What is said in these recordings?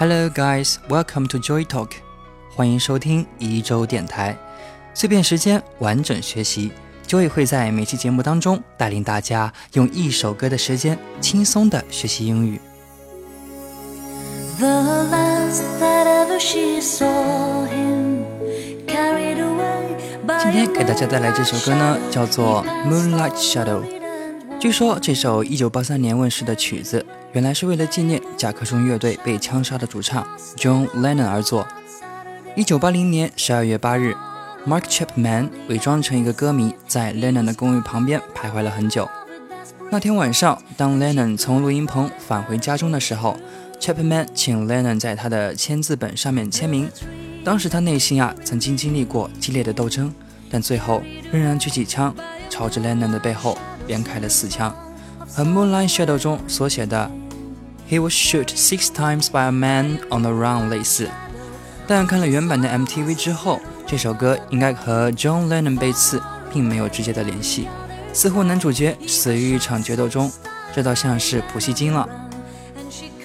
Hello, guys. Welcome to Joy Talk. 欢迎收听一周电台，碎片时间，完整学习。Joy 会在每期节目当中带领大家用一首歌的时间，轻松的学习英语。今天给大家带来这首歌呢，叫做《Moonlight Shadow》。据说这首1983年问世的曲子，原来是为了纪念甲壳虫乐队被枪杀的主唱 John Lennon 而作。1980年12月8日，Mark Chapman 伪装成一个歌迷，在 Lennon 的公寓旁边徘徊了很久。那天晚上，当 Lennon 从录音棚返回家中的时候，Chapman 请 Lennon 在他的签字本上面签名。当时他内心啊，曾经经历过激烈的斗争，但最后仍然举起枪，朝着 Lennon 的背后。连开了四枪，和《Moonlight Shadow》中所写的 “He was shot six times by a man on the run” 类似。但看了原版的 MTV 之后，这首歌应该和 John Lennon 被刺并没有直接的联系，似乎男主角死于一场决斗中，这倒像是普希金了。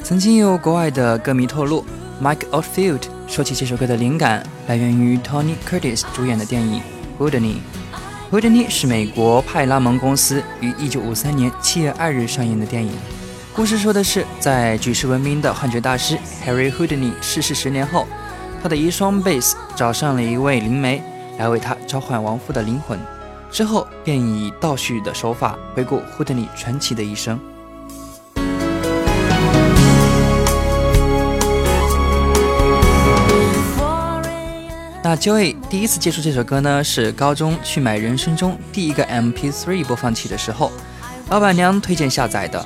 曾经有国外的歌迷透露，Mike Oldfield 说起这首歌的灵感来源于 Tony Curtis 主演的电影《Houdini》。《惠特尼》是美国派拉蒙公司于1953年7月2日上映的电影。故事说的是，在举世闻名的幻觉大师 Harry Houdini 逝世十年后，他的遗孀 Bass 找上了一位灵媒来为他召唤亡父的灵魂，之后便以倒叙的手法回顾 Houdini 传奇的一生。那 Joy 第一次接触这首歌呢，是高中去买人生中第一个 MP3 播放器的时候，老板娘推荐下载的。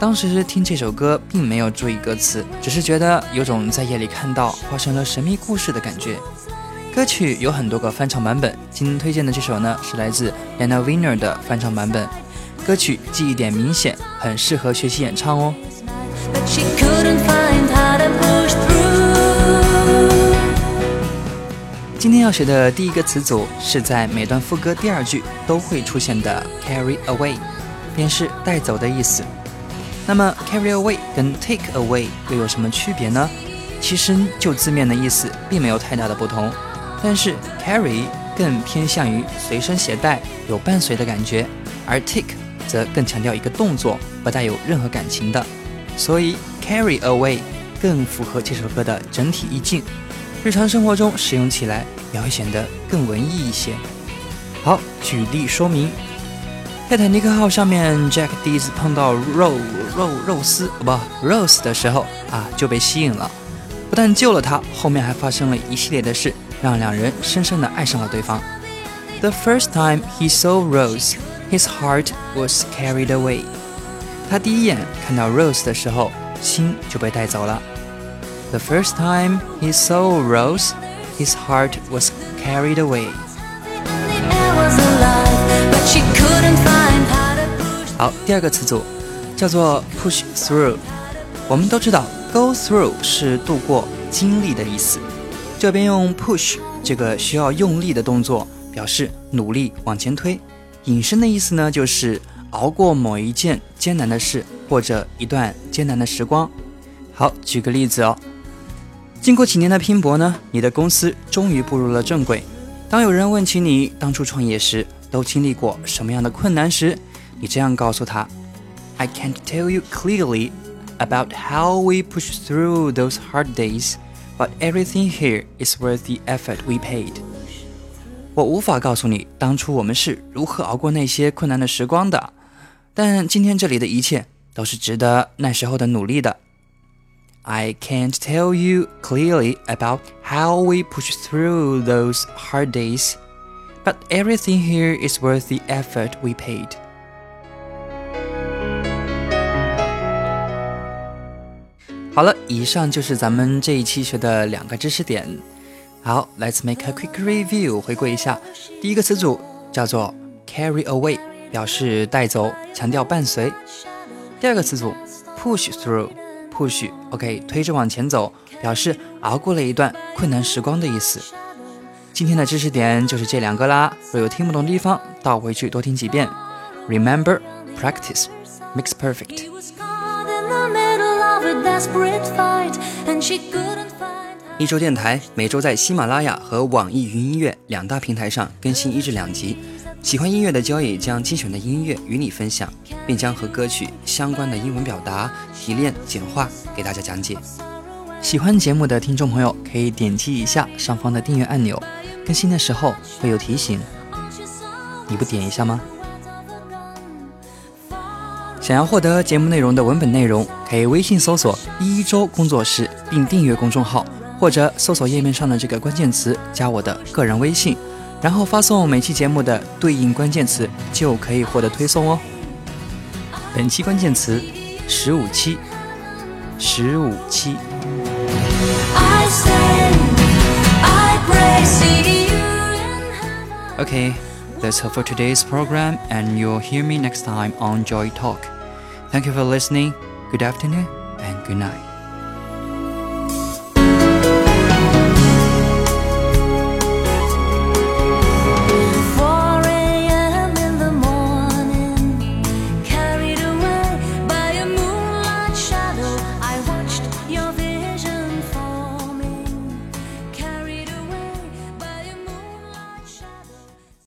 当时听这首歌并没有注意歌词，只是觉得有种在夜里看到发生了神秘故事的感觉。歌曲有很多个翻唱版本，今天推荐的这首呢是来自 Anna Winner 的翻唱版本。歌曲记忆点明显，很适合学习演唱哦。今天要学的第一个词组是在每段副歌第二句都会出现的 carry away，便是带走的意思。那么 carry away 跟 take away 又有什么区别呢？其实就字面的意思并没有太大的不同，但是 carry 更偏向于随身携带，有伴随的感觉，而 take 则更强调一个动作，不带有任何感情的。所以 carry away 更符合这首歌的整体意境。日常生活中使用起来也会显得更文艺一些。好，举例说明：泰坦尼克号上面，Jack 第一次碰到肉肉肉丝不 Rose 的时候啊，就被吸引了。不但救了他，后面还发生了一系列的事，让两人深深的爱上了对方。The first time he saw Rose, his heart was carried away。他第一眼看到 Rose 的时候，心就被带走了。The first time he saw Rose, his heart was carried away. 好，第二个词组叫做 push through。我们都知道，go through 是度过、经历的意思。这边用 push 这个需要用力的动作，表示努力往前推。引申的意思呢，就是熬过某一件艰难的事，或者一段艰难的时光。好，举个例子哦。经过几年的拼搏呢，你的公司终于步入了正轨。当有人问起你当初创业时都经历过什么样的困难时，你这样告诉他：“I can't tell you clearly about how we push through those hard days, but everything here is worth the effort we paid。”我无法告诉你当初我们是如何熬过那些困难的时光的，但今天这里的一切都是值得那时候的努力的。I can't tell you clearly about how we pushed through those hard days, but everything here is worth the effort we paid. 好了，以上就是咱们这一期学的两个知识点。好，Let's make a quick review，回顾一下。第一个词组叫做 carry away，表示带走，强调伴随。第二个词组 push through。 push，OK，推着往前走，表示熬过了一段困难时光的意思。今天的知识点就是这两个啦。若有听不懂的地方，倒回去多听几遍。Remember, practice makes perfect. 一周电台每周在喜马拉雅和网易云音乐两大平台上更新一至两集。喜欢音乐的 Joy 将精选的音乐与你分享，并将和歌曲相关的英文表达提炼简化给大家讲解。喜欢节目的听众朋友可以点击一下上方的订阅按钮，更新的时候会有提醒。你不点一下吗？想要获得节目内容的文本内容，可以微信搜索“一周工作室”并订阅公众号。或者搜索页面上的这个关键词，加我的个人微信，然后发送每期节目的对应关键词，就可以获得推送哦。本期关键词：十五期，十五期。Okay, that's all for today's program, and you'll hear me next time on Joy Talk. Thank you for listening. Good afternoon and good night.